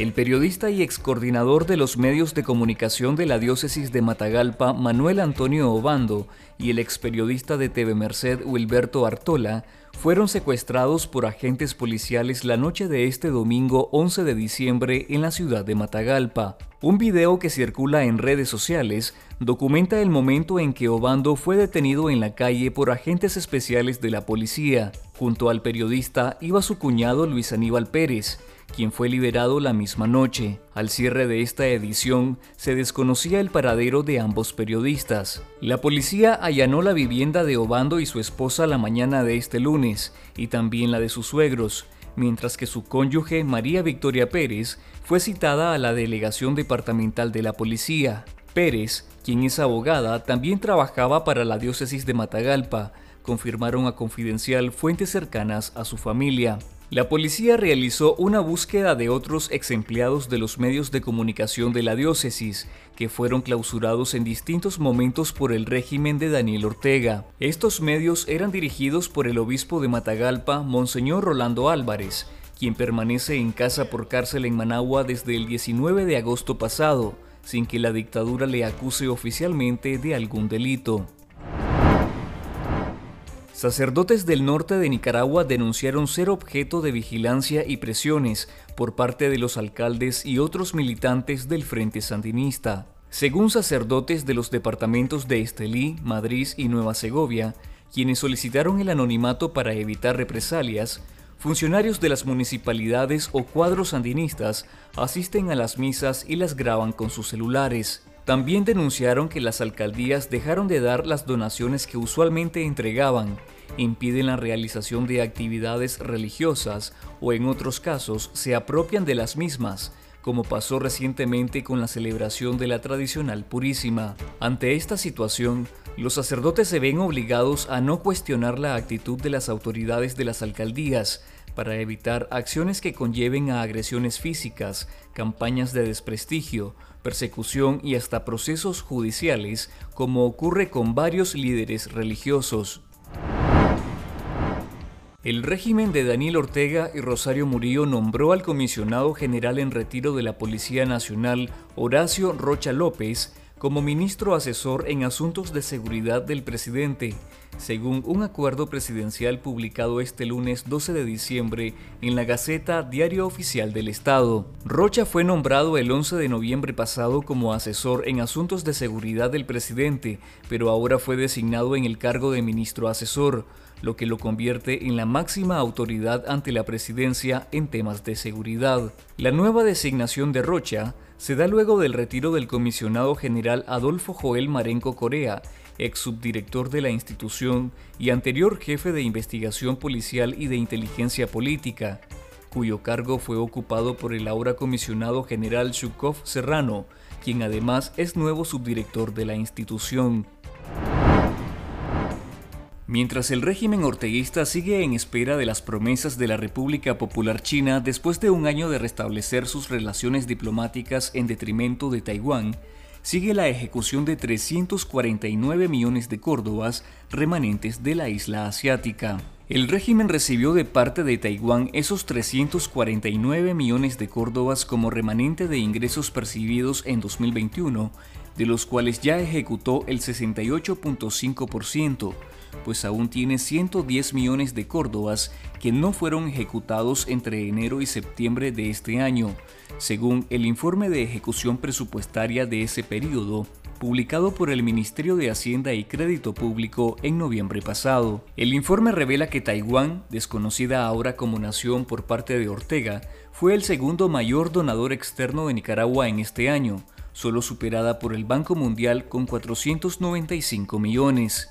El periodista y excoordinador de los medios de comunicación de la diócesis de Matagalpa, Manuel Antonio Obando, y el experiodista de TV Merced, Wilberto Artola, fueron secuestrados por agentes policiales la noche de este domingo 11 de diciembre en la ciudad de Matagalpa. Un video que circula en redes sociales documenta el momento en que Obando fue detenido en la calle por agentes especiales de la policía. Junto al periodista iba su cuñado Luis Aníbal Pérez, quien fue liberado la misma noche. Al cierre de esta edición, se desconocía el paradero de ambos periodistas. La policía allanó la vivienda de Obando y su esposa la mañana de este lunes, y también la de sus suegros, mientras que su cónyuge, María Victoria Pérez, fue citada a la delegación departamental de la policía. Pérez, quien es abogada, también trabajaba para la diócesis de Matagalpa, confirmaron a Confidencial fuentes cercanas a su familia. La policía realizó una búsqueda de otros ex empleados de los medios de comunicación de la diócesis, que fueron clausurados en distintos momentos por el régimen de Daniel Ortega. Estos medios eran dirigidos por el obispo de Matagalpa, Monseñor Rolando Álvarez, quien permanece en casa por cárcel en Managua desde el 19 de agosto pasado, sin que la dictadura le acuse oficialmente de algún delito. Sacerdotes del norte de Nicaragua denunciaron ser objeto de vigilancia y presiones por parte de los alcaldes y otros militantes del Frente Sandinista. Según sacerdotes de los departamentos de Estelí, Madrid y Nueva Segovia, quienes solicitaron el anonimato para evitar represalias, funcionarios de las municipalidades o cuadros sandinistas asisten a las misas y las graban con sus celulares. También denunciaron que las alcaldías dejaron de dar las donaciones que usualmente entregaban, impiden la realización de actividades religiosas o en otros casos se apropian de las mismas, como pasó recientemente con la celebración de la tradicional Purísima. Ante esta situación, los sacerdotes se ven obligados a no cuestionar la actitud de las autoridades de las alcaldías, para evitar acciones que conlleven a agresiones físicas, campañas de desprestigio, persecución y hasta procesos judiciales, como ocurre con varios líderes religiosos. El régimen de Daniel Ortega y Rosario Murillo nombró al comisionado general en retiro de la Policía Nacional, Horacio Rocha López, como ministro asesor en asuntos de seguridad del presidente, según un acuerdo presidencial publicado este lunes 12 de diciembre en la Gaceta Diario Oficial del Estado. Rocha fue nombrado el 11 de noviembre pasado como asesor en asuntos de seguridad del presidente, pero ahora fue designado en el cargo de ministro asesor, lo que lo convierte en la máxima autoridad ante la presidencia en temas de seguridad. La nueva designación de Rocha se da luego del retiro del comisionado general Adolfo Joel Marenco Corea, ex subdirector de la institución y anterior jefe de investigación policial y de inteligencia política, cuyo cargo fue ocupado por el ahora comisionado general Shukov Serrano, quien además es nuevo subdirector de la institución. Mientras el régimen orteguista sigue en espera de las promesas de la República Popular China después de un año de restablecer sus relaciones diplomáticas en detrimento de Taiwán, sigue la ejecución de 349 millones de córdobas remanentes de la isla asiática. El régimen recibió de parte de Taiwán esos 349 millones de córdobas como remanente de ingresos percibidos en 2021, de los cuales ya ejecutó el 68.5%, pues aún tiene 110 millones de córdobas que no fueron ejecutados entre enero y septiembre de este año, según el informe de ejecución presupuestaria de ese periodo publicado por el Ministerio de Hacienda y Crédito Público en noviembre pasado. El informe revela que Taiwán, desconocida ahora como nación por parte de Ortega, fue el segundo mayor donador externo de Nicaragua en este año, solo superada por el Banco Mundial con 495 millones.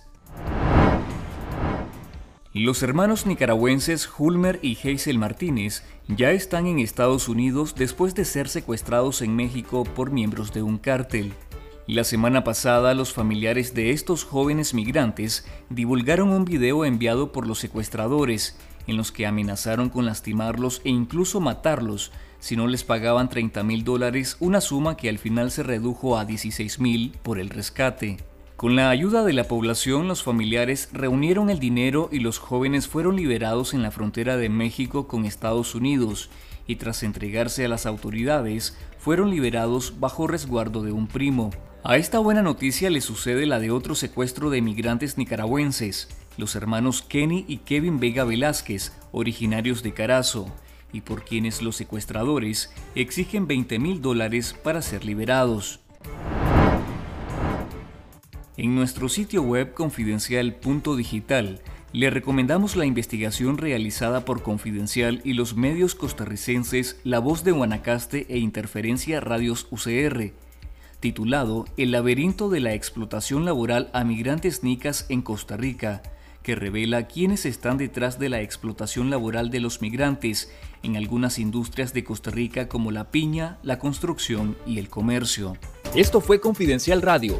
Los hermanos nicaragüenses Hulmer y Hazel Martínez ya están en Estados Unidos después de ser secuestrados en México por miembros de un cártel. La semana pasada, los familiares de estos jóvenes migrantes divulgaron un video enviado por los secuestradores, en los que amenazaron con lastimarlos e incluso matarlos, si no les pagaban 30 mil dólares, una suma que al final se redujo a 16 mil por el rescate. Con la ayuda de la población, los familiares reunieron el dinero y los jóvenes fueron liberados en la frontera de México con Estados Unidos y tras entregarse a las autoridades, fueron liberados bajo resguardo de un primo. A esta buena noticia le sucede la de otro secuestro de migrantes nicaragüenses, los hermanos Kenny y Kevin Vega Velázquez, originarios de Carazo, y por quienes los secuestradores exigen 20 mil dólares para ser liberados. En nuestro sitio web confidencial.digital le recomendamos la investigación realizada por Confidencial y los medios costarricenses La Voz de Guanacaste e Interferencia Radios UCR, titulado El laberinto de la explotación laboral a migrantes nicas en Costa Rica, que revela quiénes están detrás de la explotación laboral de los migrantes en algunas industrias de Costa Rica como la piña, la construcción y el comercio. Esto fue Confidencial Radio